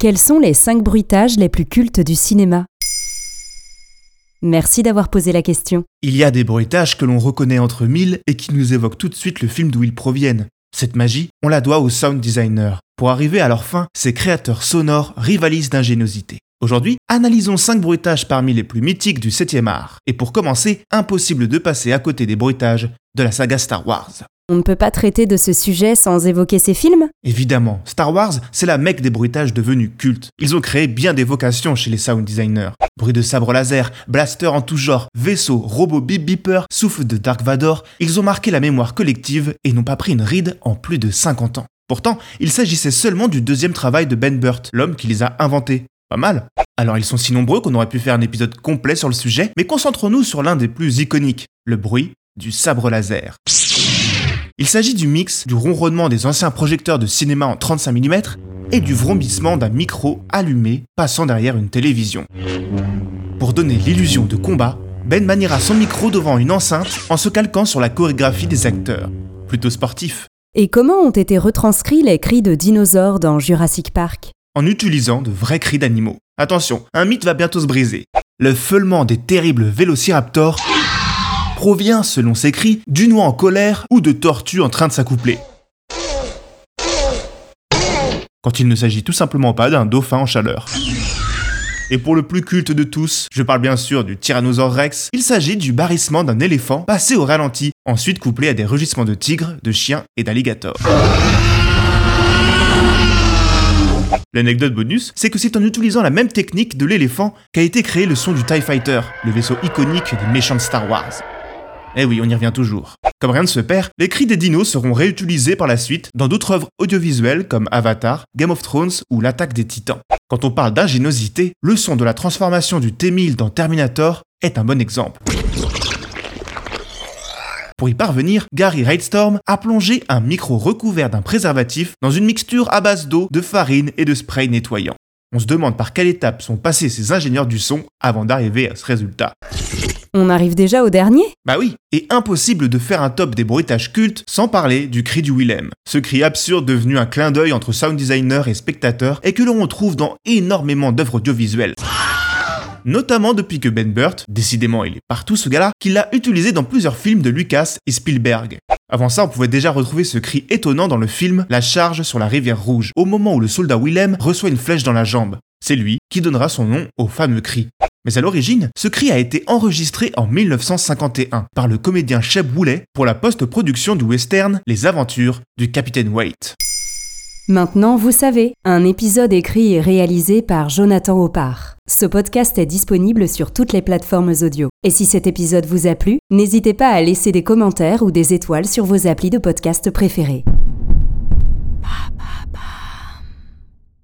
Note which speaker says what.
Speaker 1: Quels sont les 5 bruitages les plus cultes du cinéma? Merci d'avoir posé la question.
Speaker 2: Il y a des bruitages que l'on reconnaît entre mille et qui nous évoquent tout de suite le film d'où ils proviennent. Cette magie, on la doit aux sound designers. Pour arriver à leur fin, ces créateurs sonores rivalisent d'ingéniosité. Aujourd'hui, analysons 5 bruitages parmi les plus mythiques du 7e art. Et pour commencer, impossible de passer à côté des bruitages de la saga Star Wars.
Speaker 1: On ne peut pas traiter de ce sujet sans évoquer ces films?
Speaker 2: Évidemment, Star Wars, c'est la mecque des bruitages devenus cultes. Ils ont créé bien des vocations chez les sound designers. Bruit de sabre laser, blaster en tout genre, vaisseau, robot bip beeper, souffle de Dark Vador, ils ont marqué la mémoire collective et n'ont pas pris une ride en plus de 50 ans. Pourtant, il s'agissait seulement du deuxième travail de Ben Burt, l'homme qui les a inventés. Pas mal. Alors ils sont si nombreux qu'on aurait pu faire un épisode complet sur le sujet, mais concentrons-nous sur l'un des plus iconiques, le bruit du sabre laser. Il s'agit du mix du ronronnement des anciens projecteurs de cinéma en 35 mm et du vrombissement d'un micro allumé passant derrière une télévision. Pour donner l'illusion de combat, Ben maniera son micro devant une enceinte en se calquant sur la chorégraphie des acteurs. Plutôt sportif.
Speaker 1: Et comment ont été retranscrits les cris de dinosaures dans Jurassic Park?
Speaker 2: En utilisant de vrais cris d'animaux. Attention, un mythe va bientôt se briser. Le feulement des terribles vélociraptors provient, selon ses cris, d'une oie en colère ou de tortues en train de s'accoupler. Quand il ne s'agit tout simplement pas d'un dauphin en chaleur. Et pour le plus culte de tous, je parle bien sûr du Tyrannosaure Rex, il s'agit du barrissement d'un éléphant passé au ralenti, ensuite couplé à des rugissements de tigres, de chiens et d'alligators. L'anecdote bonus, c'est que c'est en utilisant la même technique de l'éléphant qu'a été créé le son du TIE Fighter, le vaisseau iconique des méchants de Star Wars. Eh oui, on y revient toujours. Comme rien ne se perd, les cris des dinos seront réutilisés par la suite dans d'autres œuvres audiovisuelles comme Avatar, Game of Thrones ou L'attaque des titans. Quand on parle d'ingéniosité, le son de la transformation du T-1000 dans Terminator est un bon exemple. Pour y parvenir, Gary Raidstrom a plongé un micro recouvert d'un préservatif dans une mixture à base d'eau, de farine et de spray nettoyant. On se demande par quelle étape sont passés ces ingénieurs du son avant d'arriver à ce résultat.
Speaker 1: On arrive déjà au dernier?
Speaker 2: Bah oui, et impossible de faire un top des bruitages cultes sans parler du cri du Willem. Ce cri absurde devenu un clin d'œil entre sound designer et spectateur et que l'on retrouve dans énormément d'œuvres audiovisuelles. Notamment depuis que Ben Burt, décidément il est partout ce gars-là, qu'il l'a utilisé dans plusieurs films de Lucas et Spielberg. Avant ça, on pouvait déjà retrouver ce cri étonnant dans le film La charge sur la rivière rouge, au moment où le soldat Willem reçoit une flèche dans la jambe. C'est lui qui donnera son nom au fameux cri. Mais à l'origine, ce cri a été enregistré en 1951 par le comédien Sheb Woolley pour la post-production du western Les aventures du capitaine Waite.
Speaker 1: Maintenant, vous savez, un épisode écrit et réalisé par Jonathan Oppard. Ce podcast est disponible sur toutes les plateformes audio. Et si cet épisode vous a plu, n'hésitez pas à laisser des commentaires ou des étoiles sur vos applis de podcast préférés.